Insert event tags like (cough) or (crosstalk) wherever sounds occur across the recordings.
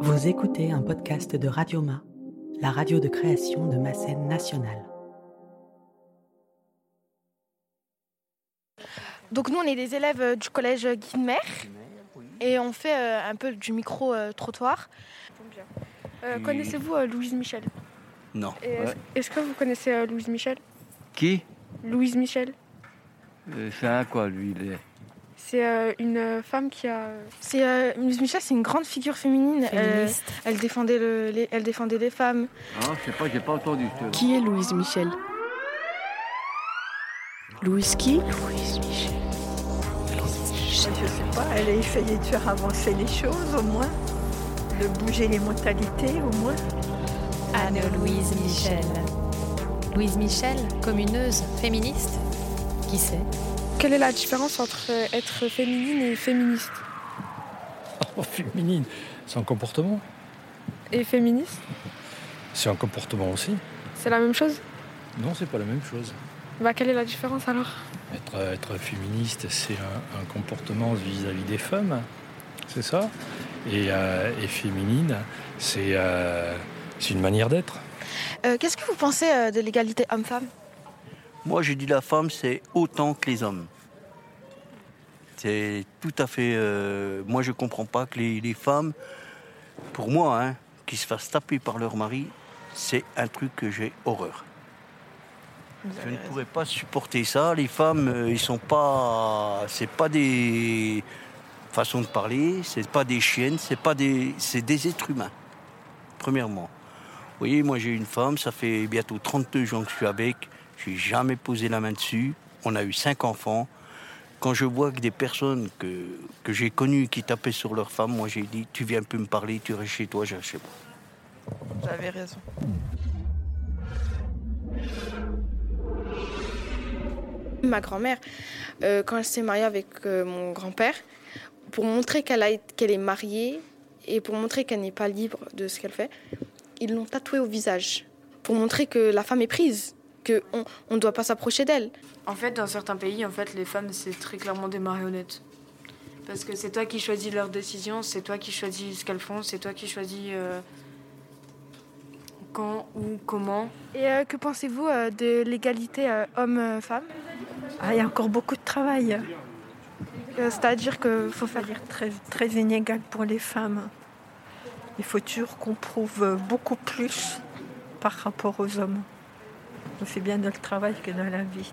Vous écoutez un podcast de Radioma, la radio de création de ma scène nationale. Donc nous, on est des élèves euh, du collège Guinemer et on fait euh, un peu du micro-trottoir. Euh, Connaissez-vous euh, Louise Michel? Non. Est-ce que vous connaissez euh, Louise Michel? Qui? Louise Michel, Euh, C'est un quoi, lui il est... c'est euh, une euh, femme qui a... C'est, euh, Louise Michel, c'est une grande figure féminine. Euh, elle, défendait le- les, elle défendait les femmes. Ah, je sais pas, j'ai pas entendu. Qui est Louise Michel? Louise qui? Louise Michel. Je sais pas, elle a essayé de faire avancer les choses au moins, de bouger les mentalités au moins. Anne-Louise Michel. Louise Michel, communeuse, féministe? Qui sait Quelle est la différence entre être féminine et féministe Oh, féminine, c'est un comportement. Et féministe, C'est un comportement aussi. c'est la même chose Non, c'est pas la même chose. Bah quelle est la différence alors Être, être féministe, c'est un, un comportement vis-à-vis des femmes, c'est ça? Et, euh, et féminine, c'est euh, c'est une manière d'être. Euh, Qu'est-ce que vous pensez euh, de l'égalité homme-femme? Moi, je dis la femme, c'est autant que les hommes. C'est tout à fait. euh, moi, je comprends pas que les, les femmes, pour moi, hein, qui se fassent taper par leur mari, c'est un truc que j'ai horreur. Je ne pourrais pas supporter ça. Les femmes, euh, ils sont pas. C'est pas des façons de parler. C'est pas des chiennes. C'est pas des. C'est des êtres humains. Premièrement. Vous voyez, moi j'ai une femme. Ça fait bientôt 32 ans que je suis avec. Je n'ai jamais posé la main dessus. On a eu cinq enfants. Quand je vois que des personnes que, que j'ai connues qui tapaient sur leur femme, moi j'ai dit Tu viens plus me parler, tu restes chez toi, je reste chez moi. Avez raison. Ma grand-mère, euh, quand elle s'est mariée avec euh, mon grand-père, pour montrer qu'elle est mariée et pour montrer qu'elle n'est pas libre de ce qu'elle fait, ils l'ont tatouée au visage. Pour montrer que la femme est prise, qu'on ne doit pas s'approcher d'elle. En fait, dans certains pays, en fait, les femmes, c'est très clairement des marionnettes. Parce que c'est toi qui choisis leurs décisions, c'est toi qui choisis ce qu'elles font, c'est toi qui choisis euh, quand, où, comment. Et euh, que pensez-vous euh, de l'égalité euh, homme-femme? Ah, il y a encore beaucoup de travail, Euh, C'est-à-dire qu'il faut faire... très, très inégal pour les femmes. Il faut toujours qu'on prouve beaucoup plus par rapport aux hommes. C'est bien dans le travail que dans la vie.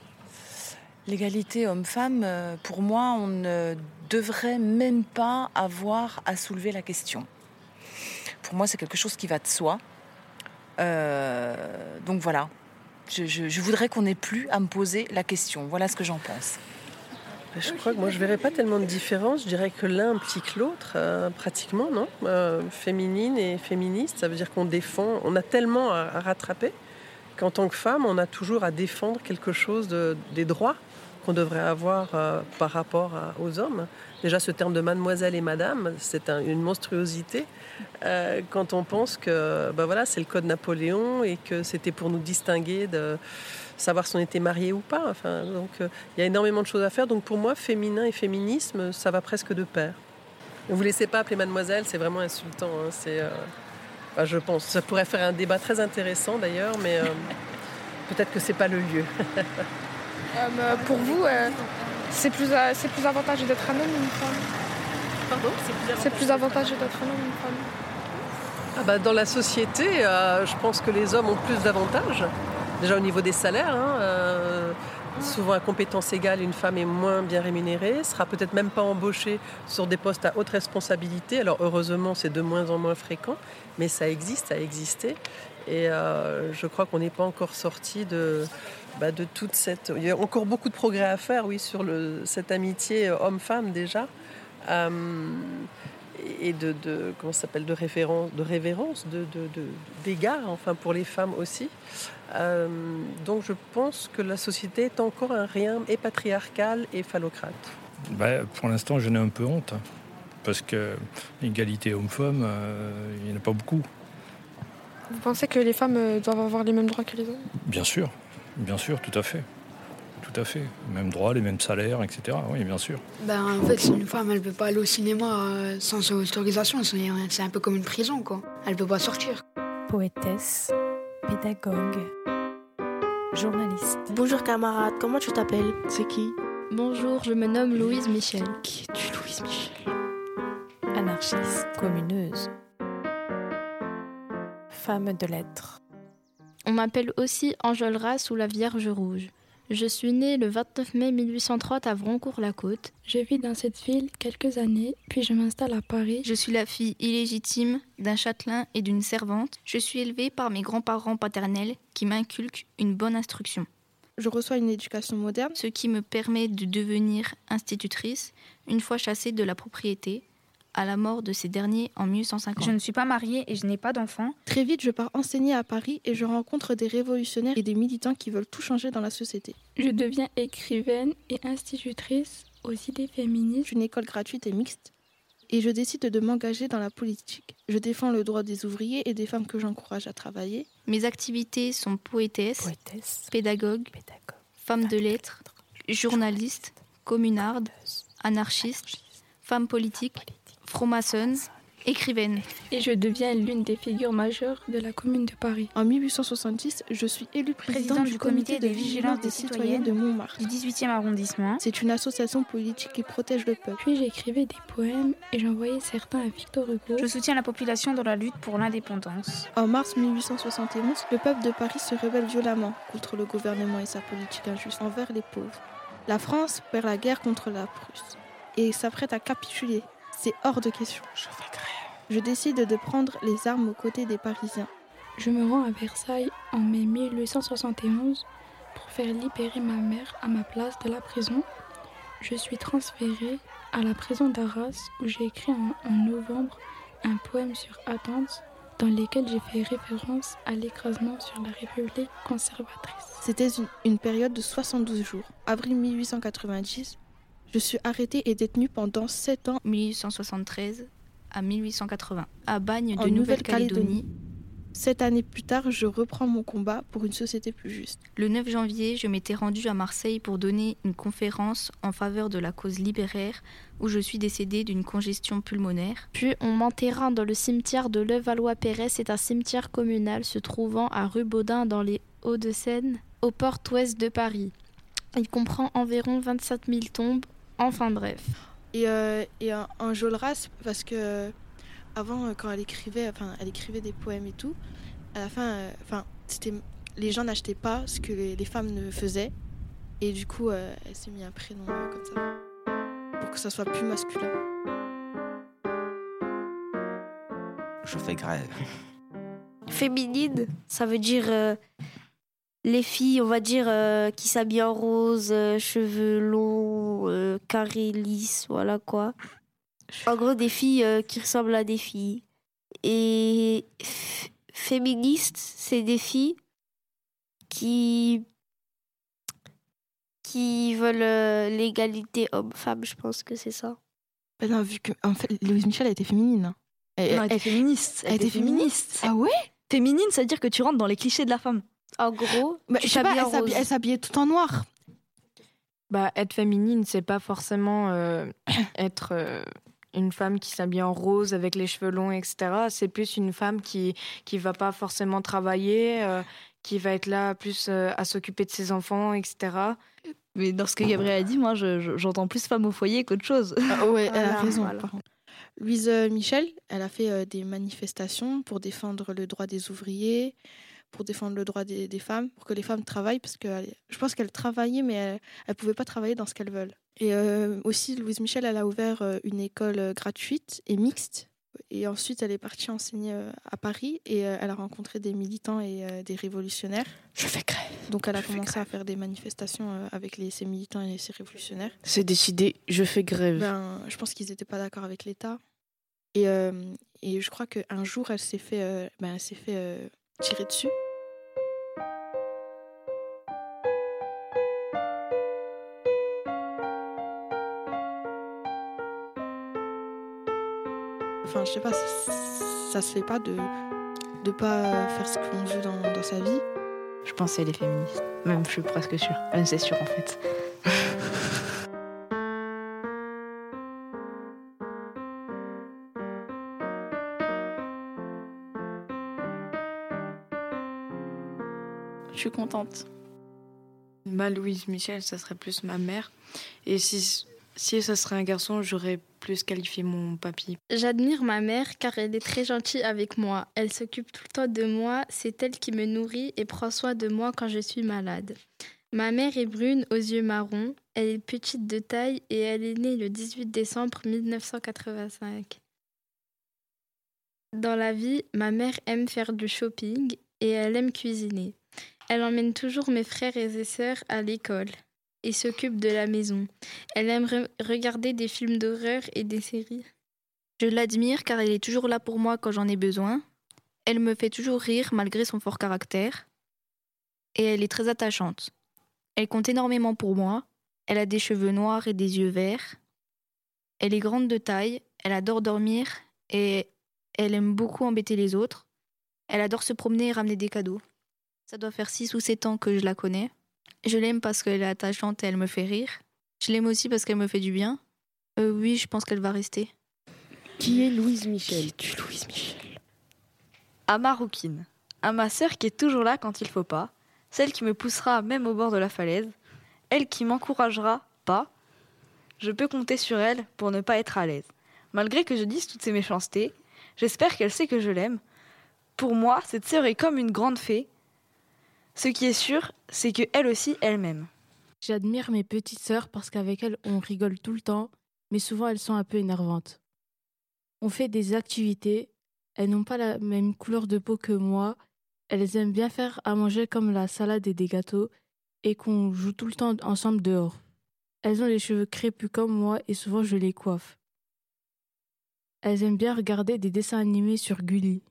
L'égalité homme-femme, euh, pour moi, on ne devrait même pas avoir à soulever la question. Pour moi, c'est quelque chose qui va de soi. Euh, donc voilà, je, je- je voudrais qu'on n'ait plus à me poser la question. Voilà ce que j'en pense. Je crois que moi je verrais pas tellement de différence. Je dirais que l'un implique l'autre, euh, pratiquement, non? Euh, Féminine et féministe, ça veut dire qu'on défend. On a tellement à, à rattraper qu'en tant que femme, on a toujours à défendre quelque chose de- des droits qu'on devrait avoir euh, par rapport aux hommes. Déjà, ce terme de mademoiselle et madame, c'est un- une monstruosité euh, quand on pense que bah voilà, c'est le code Napoléon et que c'était pour nous distinguer de savoir si on était marié ou pas. Enfin, donc, euh, il y a énormément de choses à faire. Donc, pour moi, féminin et féminisme, ça va presque de pair. Ne vous laissez pas appeler mademoiselle, c'est vraiment insultant. hein. C'est, je pense, ça pourrait faire un débat très intéressant d'ailleurs, mais euh, (laughs) peut-être que c'est pas le lieu. (laughs) Euh, pour vous, euh, c'est plus, c'est plus avantageux d'être un homme ou une femme. Pardon? C'est plus avantageux d'être un homme ou une femme. Ah bah, dans la société, je pense que les hommes ont plus d'avantages. Déjà au niveau des salaires, hein, souvent à compétence égale, une femme est moins bien rémunérée, sera peut-être même pas embauchée sur des postes à haute responsabilité. Alors heureusement, c'est de moins en moins fréquent, mais ça existe, ça a existé. Et euh, je crois qu'on n'est pas encore sorti de, bah, de toute cette. Il y a encore beaucoup de progrès à faire, oui, sur cette amitié homme-femme déjà. Euh, et de, de comment ça s'appelle de référence de révérence de de- de- d'égard enfin pour les femmes aussi Euh, donc je pense que la société est encore un rien et patriarcal et phallocrate Ben, pour l'instant, j'en ai un peu honte. Parce que l'égalité homme-femme, euh, il n'y en a pas beaucoup. Vous pensez que les femmes euh, doivent avoir les mêmes droits que les hommes? Bien sûr, bien sûr, tout à fait. Tout à fait. Même droit, les mêmes salaires, etc. Oui, bien sûr. Ben, en fait, une femme, elle ne peut pas aller au cinéma euh, sans autorisation. C'est un peu comme une prison, quoi. Elle ne peut pas sortir. Poétesse, pédagogue, journaliste. Bonjour camarade, comment tu t'appelles? C'est qui? Bonjour, je me nomme Louise Michel. Qui es-tu, Louise Michel? Anarchiste, communeuse. Femme de lettres. On m'appelle aussi Enjolras ou la Vierge Rouge. Je suis née le 29 mai 1830 à Vroncourt-la-Côte. Je vis dans cette ville quelques années, puis je m'installe à Paris. Je suis la fille illégitime d'un châtelain et d'une servante. Je suis élevée par mes grands-parents paternels qui m'inculquent une bonne instruction. Je reçois une éducation moderne, ce qui me permet de devenir institutrice une fois chassée de la propriété à la mort de ces derniers en 1850. Je ne suis pas mariée et je n'ai pas d'enfant. Très vite, je pars enseigner à Paris et je rencontre des révolutionnaires et des militants qui veulent tout changer dans la société. Je deviens écrivaine et institutrice aux idées féministes. Une école gratuite et mixte. Et je décide de m'engager dans la politique. Je défends le droit des ouvriers et des femmes que j'encourage à travailler. Mes activités sont poétesse, Poétesse, pédagogue, pédagogue, femme de lettres, journaliste, communarde, anarchiste, femme politique, franc-maçonne, écrivaine. Et je deviens l'une des figures majeures de la commune de Paris. En 1870, je suis élue présidente du comité de vigilance des citoyens de Montmartre. Du 18e arrondissement. C'est une association politique qui protège le peuple. Puis j'écrivais des poèmes et j'envoyais certains à Victor Hugo. Je soutiens la population dans la lutte pour l'indépendance. En mars 1871, le peuple de Paris se rebelle violemment contre le gouvernement et sa politique injuste envers les pauvres. La France perd la guerre contre la Prusse et s'apprête à capituler. C'est hors de question. Je fais grève. Je décide de prendre les armes aux côtés des Parisiens. Je me rends à Versailles en mai 1871 pour faire libérer ma mère à ma place de la prison. Je suis transférée à la prison d'Arras où j'ai écrit en, en, novembre un poème sur Athens dans lequel j'ai fait référence à l'écrasement sur la République conservatrice. C'était une, une période de 72 jours. Avril 1890, je suis arrêtée et détenue pendant 7 ans. 1873 à 1880, à Bagne de Nouvelle-Calédonie. Sept années plus tard, je reprends mon combat pour une société plus juste. Le 9 janvier, je m'étais rendue à Marseille pour donner une conférence en faveur de la cause libéraire où je suis décédée d'une congestion pulmonaire. Puis on m'enterra dans le cimetière de Levallois-Perret. C'est un cimetière communal se trouvant à rue Baudin dans les Hauts-de-Seine, au port-ouest de Paris. Il comprend environ 27 000 tombes. Enfin bref. Et, euh, et en, en Jolras, parce que avant, quand elle écrivait, enfin, elle écrivait des poèmes et tout, à la fin, euh, enfin, c'était, les gens n'achetaient pas ce que les, les, femmes ne faisaient, et du coup, euh, elle s'est mis un prénom euh, comme ça, pour que ça soit plus masculin. Je fais grève. Féminine, ça veut dire euh, les filles, on va dire, euh, qui s'habillent en rose, euh, cheveux longs, euh, carrés, lisses, voilà quoi. En gros, des filles euh, qui ressemblent à des filles. Et féministes, c'est des filles qui qui veulent euh, l'égalité homme-femme, je pense que c'est ça. Ben non, vu que en fait, Louise Michel a été féminine. hein. Elle, non, elle était féministe. Elle était féministe. Ah ouais? Féminine, ça veut dire que tu rentres dans les clichés de la femme. En gros, bah, je sais pas, elle s'habillait, tout en noir. Bah, être féminine, c'est pas forcément euh, (coughs) être euh, une femme qui s'habille en rose avec les cheveux longs, etc. C'est plus une femme qui qui va pas forcément travailler, euh, qui va être là plus euh, à s'occuper de ses enfants, etc. Mais dans ce que Gabriel a dit, moi, je, j'entends plus femme au foyer qu'autre chose. Ah ouais, elle a raison. Voilà. Louise Michel, elle a fait euh, des manifestations pour défendre le droit des ouvriers, pour défendre le droit des, des femmes, pour que les femmes travaillent, parce que je pense qu'elle travaillait, mais elle ne pouvait pas travailler dans ce qu'elles veulent. Et euh, aussi, Louise Michel, elle a ouvert euh, une école euh, gratuite et mixte. Et ensuite, elle est partie enseigner à Paris et elle a rencontré des militants et des révolutionnaires. Je fais grève. Donc, elle a Je commencé à faire des manifestations avec les, ces militants et ces révolutionnaires. C'est décidé, je fais grève. Ben, je pense qu'ils n'étaient pas d'accord avec l'État. Et, euh, et je crois qu'un jour, elle s'est fait, euh, ben, elle s'est fait tirer dessus. Enfin, je sais pas, ça, se fait pas de de pas faire ce qu'on veut dans, dans sa vie. Je pense qu'elle est féministe. Même, je suis presque sûre. Même, c'est sûr, en fait. Suis contente. Ma Louise Michel, ça serait plus ma mère. Et si, si ça serait un garçon, j'aurais plus qualifié mon papy. J'admire ma mère car elle est très gentille avec moi. Elle s'occupe tout le temps de moi, c'est elle qui me nourrit et prend soin de moi quand je suis malade. Ma mère est brune aux yeux marrons, elle est petite de taille et elle est née le 18 décembre 1985. Dans la vie, ma mère aime faire du shopping et elle aime cuisiner. Elle emmène toujours mes frères et sœurs à l'école et s'occupe de la maison. Elle aime re- regarder des films d'horreur et des séries. Je l'admire car elle est toujours là pour moi quand j'en ai besoin. Elle me fait toujours rire malgré son fort caractère. Et elle est très attachante. Elle compte énormément pour moi. Elle a des cheveux noirs et des yeux verts. Elle est grande de taille. Elle adore dormir et elle aime beaucoup embêter les autres. Elle adore se promener et ramener des cadeaux. Ça doit faire 6 ou 7 ans que je la connais. Je l'aime parce qu'elle est attachante et elle me fait rire. Je l'aime aussi parce qu'elle me fait du bien. Euh, oui, je pense qu'elle va rester. Qui est Louise Michel? Tu Louise Michel? À ma rouquine. À ma sœur qui est toujours là quand il faut pas. Celle qui me poussera même au bord de la falaise. Elle qui m'encouragera pas. Je peux compter sur elle pour ne pas être à l'aise. Malgré que je dise toutes ces méchancetés, j'espère qu'elle sait que je l'aime. Pour moi, cette sœur est comme une grande fée. Ce qui est sûr, c'est que elle aussi, elle m'aime. J'admire mes petites sœurs parce qu'avec elles, on rigole tout le temps, mais souvent elles sont un peu énervantes. On fait des activités, elles n'ont pas la même couleur de peau que moi, elles aiment bien faire à manger comme la salade et des gâteaux, et qu'on joue tout le temps ensemble dehors. Elles ont les cheveux crépus comme moi et souvent je les coiffe. Elles aiment bien regarder des dessins animés sur Gulli.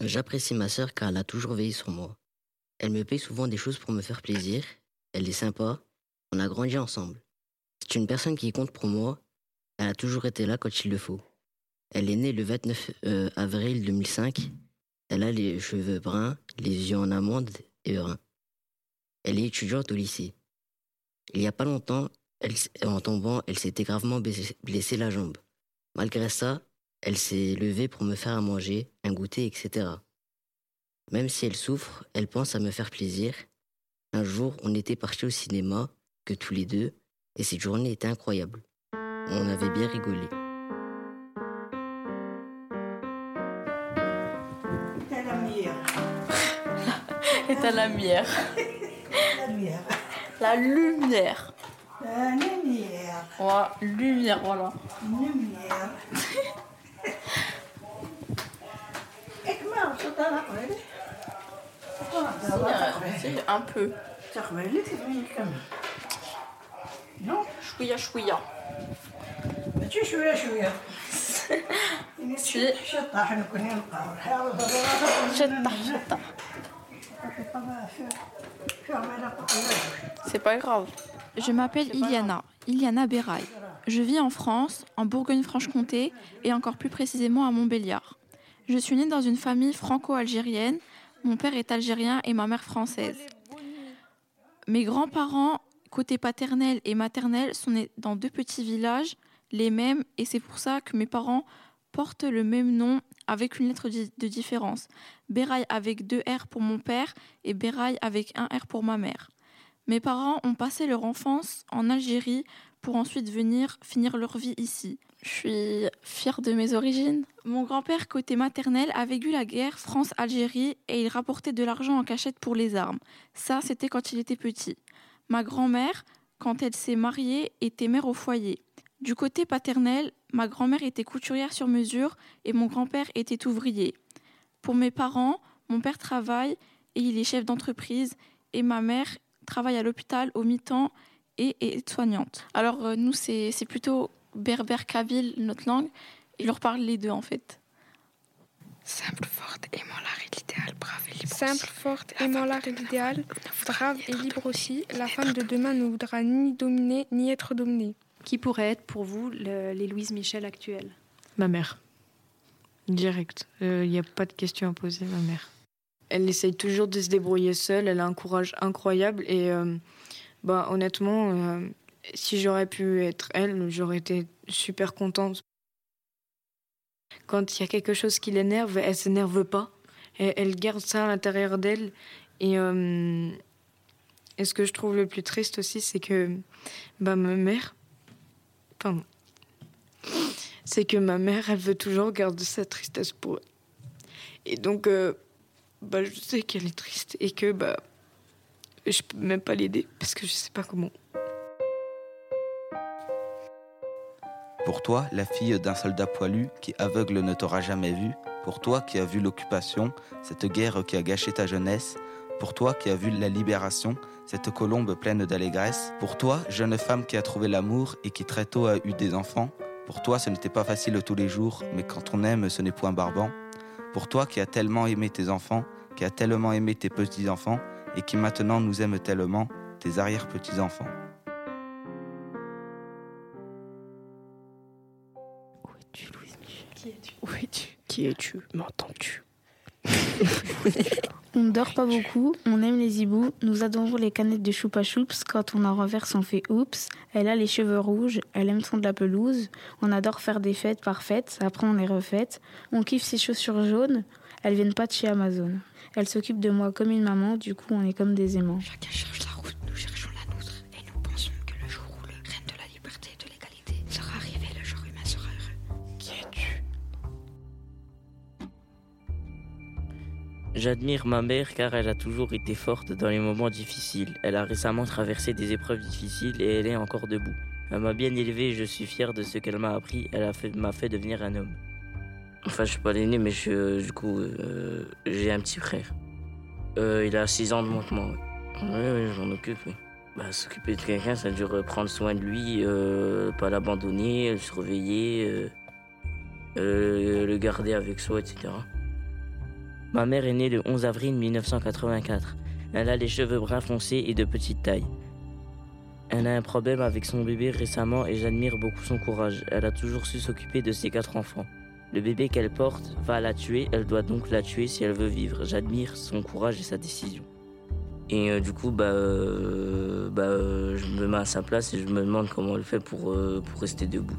J'apprécie ma sœur car elle a toujours veillé sur moi. Elle me paye souvent des choses pour me faire plaisir. Elle est sympa. On a grandi ensemble. C'est une personne qui compte pour moi. Elle a toujours été là quand il le faut. Elle est née le 29 euh, avril 2005. Elle a les cheveux bruns, les yeux en amande et bruns. Elle est étudiante au lycée. Il n'y a pas longtemps, en tombant, elle s'était gravement blessée- blessée la jambe. Malgré ça, elle s'est levée pour me faire à manger, un goûter, etc. Même si elle souffre, elle pense à me faire plaisir. Un jour, on était partis au cinéma, que tous les deux, et cette journée était incroyable. On avait bien rigolé. T'as la lumière. (laughs) Et t'as la lumière. La lumière. La lumière. La lumière. Ouais, lumière, voilà. Lumière. (laughs) Si, un peu. Zeg maar, dit is niet kan. Non Chouïa, chouïa. ماشي شويه شويه (laughs) شوية. شطة احنا كنا نلقاو حاول شطة شطة C'est pas grave. Je m'appelle Iliana, Iliana Beraille. Je vis en France, en Bourgogne-Franche-Comté et encore plus précisément à Montbéliard. Je suis née dans une famille franco-algérienne. mon père est algérien et ma mère française. Mes grands-parents, côté paternel et maternel, sont nés dans deux petits villages, les mêmes, et c'est pour ça que mes parents portent le même nom avec une lettre de différence. Beraille avec deux R pour mon père et Beraille avec un R pour ma mère. Mes parents ont passé leur enfance en Algérie pour ensuite venir finir leur vie ici. Je suis fière de mes origines. Mon grand-père côté maternel a vécu la guerre France-Algérie et il rapportait de l'argent en cachette pour les armes. Ça, c'était quand il était petit. Ma grand-mère, quand elle s'est mariée, était mère au foyer. Du côté paternel, ma grand-mère était couturière sur mesure et mon grand-père était ouvrier. Pour mes parents, mon père travaille et il est chef d'entreprise et ma mère travaille à l'hôpital au mi-temps et est soignante. Alors euh, nous, c'est c'est plutôt berbère kabyle, notre langue. Il leur parle les deux en fait. Simple, forte, aimant l'art et l'idéal, brave et libre. Simple, forte, aimant l'art et l'idéal, brave et libre aussi. La femme de demain ne voudra ni dominer ni être dominée. Qui pourrait être pour vous le- les Louise Michel actuelles Ma mère. Direct. Il n'y a pas de question à poser, ma mère. elle essaye toujours de se débrouiller seule. Elle a un courage incroyable. Et bah, honnêtement, si j'aurais pu être elle, j'aurais été super contente. Quand il y a quelque chose qui l'énerve, elle s'énerve pas. Elle, garde ça à l'intérieur d'elle. Et, et, ce que je trouve le plus triste aussi, c'est que bah, ma mère, enfin, c'est que ma mère, elle veut toujours garder sa tristesse pour elle. Et donc, euh, bah, je sais qu'elle est triste et que bah, je peux même pas l'aider parce que je sais pas comment. Pour toi, la fille d'un soldat poilu qui aveugle ne t'aura jamais vu, pour toi qui as vu l'occupation, cette guerre qui a gâché ta jeunesse, pour toi qui as vu la libération, cette colombe pleine d'allégresse, pour toi, jeune femme qui a trouvé l'amour et qui très tôt a eu des enfants, pour toi, ce n'était pas facile tous les jours, mais quand on aime, ce n'est point barbant. Pour toi qui as tellement aimé tes enfants, qui as tellement aimé tes petits-enfants, et qui maintenant nous aime tellement, tes arrière-petits-enfants. Où es-tu, Louise Michel Qui es-tu? Où es-tu? Qui es-tu? M'entends-tu? (laughs) On ne dort pas beaucoup, on aime les hiboux, nous adorons les canettes de choupa choups, quand on en renverse on fait oups, elle a les cheveux rouges, elle aime son de la pelouse, on adore faire des fêtes parfaites, après on les refait, on kiffe ses chaussures jaunes, elles viennent pas de chez Amazon. Elle s'occupe de moi comme une maman, du coup on est comme des aimants. Chacun cherche la route, nous cherchons la nôtre, et nous pensons que le jour où le règne de la liberté et de l'égalité sera arrivé, le genre humain sera heureux. Qui es-tu? J'admire ma mère car elle a toujours été forte dans les moments difficiles. Elle a récemment traversé des épreuves difficiles et elle est encore debout. Elle m'a bien élevé et je suis fier de ce qu'elle m'a appris. Elle m'a fait, fait, devenir un homme. Enfin, je suis pas l'aîné, mais je, du coup, euh, j'ai un petit frère. Euh, il a 6 ans de que moi. Oui, oui, j'en occupe. Bah, s'occuper de quelqu'un, ça dure prendre soin de lui, euh, pas l'abandonner, le surveiller, le garder avec soi, etc. Ma mère est née le 11 avril 1984. Elle a les cheveux bruns foncés et de petite taille. Elle a un problème avec son bébé récemment et j'admire beaucoup son courage. Elle a toujours su s'occuper de ses quatre enfants. Le bébé qu'elle porte va la tuer, elle doit donc la tuer si elle veut vivre. J'admire son courage et sa décision. Et euh, du coup, bah, euh, bah euh, je me mets à sa place et je me demande comment elle fait pour, pour rester debout.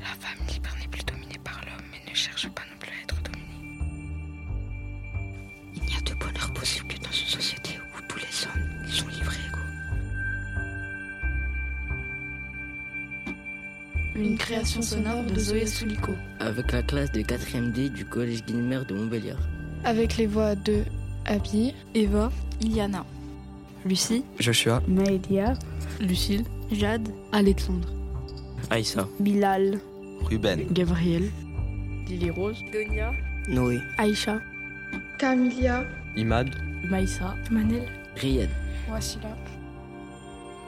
La femme libre n'est plus dominée par l'homme et ne cherche création sonore de Zoé Soulico. Avec la classe de 4e D du collège Guilmer de Montbéliard. Avec les voix de Abby, Eva, Iliana, Lucie, Joshua, Maëlia, Lucille, Jade, Alexandre, Aïssa, Bilal, Ruben, Gabriel, Lily Rose, Donia, Noé, Aïcha, Camilia, Imad, Maïssa, Manel, Riyad, Wassila.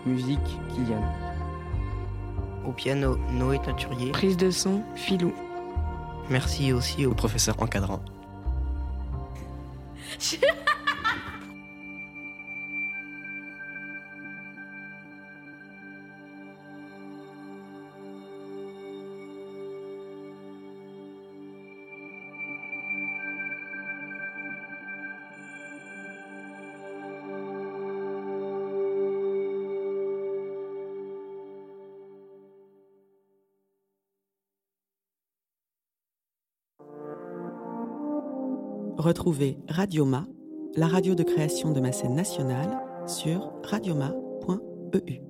Musique, Kylian. Au piano, Noé Teinturier. Prise de son, Filou. Merci aussi au professeur encadrant. (laughs) Retrouvez Radioma, la radio de création de ma scène nationale, sur radioma.eu.